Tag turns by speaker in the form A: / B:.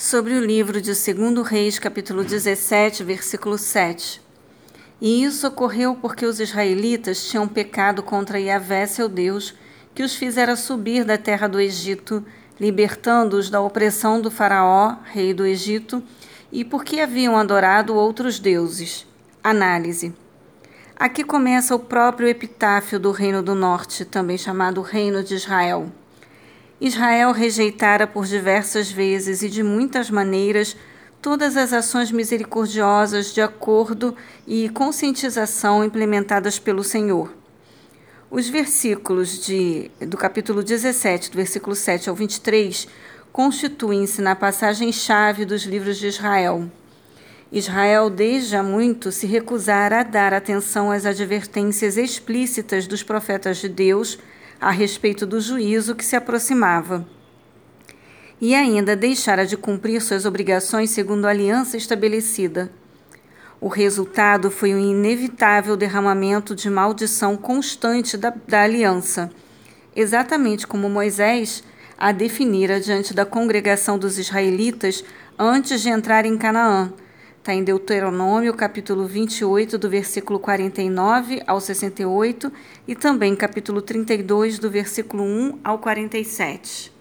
A: sobre o livro de 2 Reis, capítulo 17, versículo 7. E isso ocorreu porque os israelitas tinham pecado contra Yahvé, seu Deus, que os fizera subir da terra do Egito, libertando-os da opressão do Faraó, rei do Egito, e porque haviam adorado outros deuses. Análise. Aqui começa o próprio epitáfio do Reino do Norte, também chamado Reino de Israel. Israel rejeitara por diversas vezes e de muitas maneiras todas as ações misericordiosas de acordo e conscientização implementadas pelo Senhor. Os versículos de, do capítulo 17, do versículo 7 ao 23, constituem-se na passagem-chave dos livros de Israel. Israel, desde há muito, se recusara a dar atenção às advertências explícitas dos profetas de Deus a respeito do juízo que se aproximava e ainda deixara de cumprir suas obrigações segundo a aliança estabelecida. O resultado foi um inevitável derramamento de maldição constante da, da aliança, exatamente como Moisés a definira diante da congregação dos israelitas antes de entrar em Canaã. Está em Deuteronômio, capítulo 28, do versículo 49 ao 68, e também capítulo 32, do versículo 1 ao 47.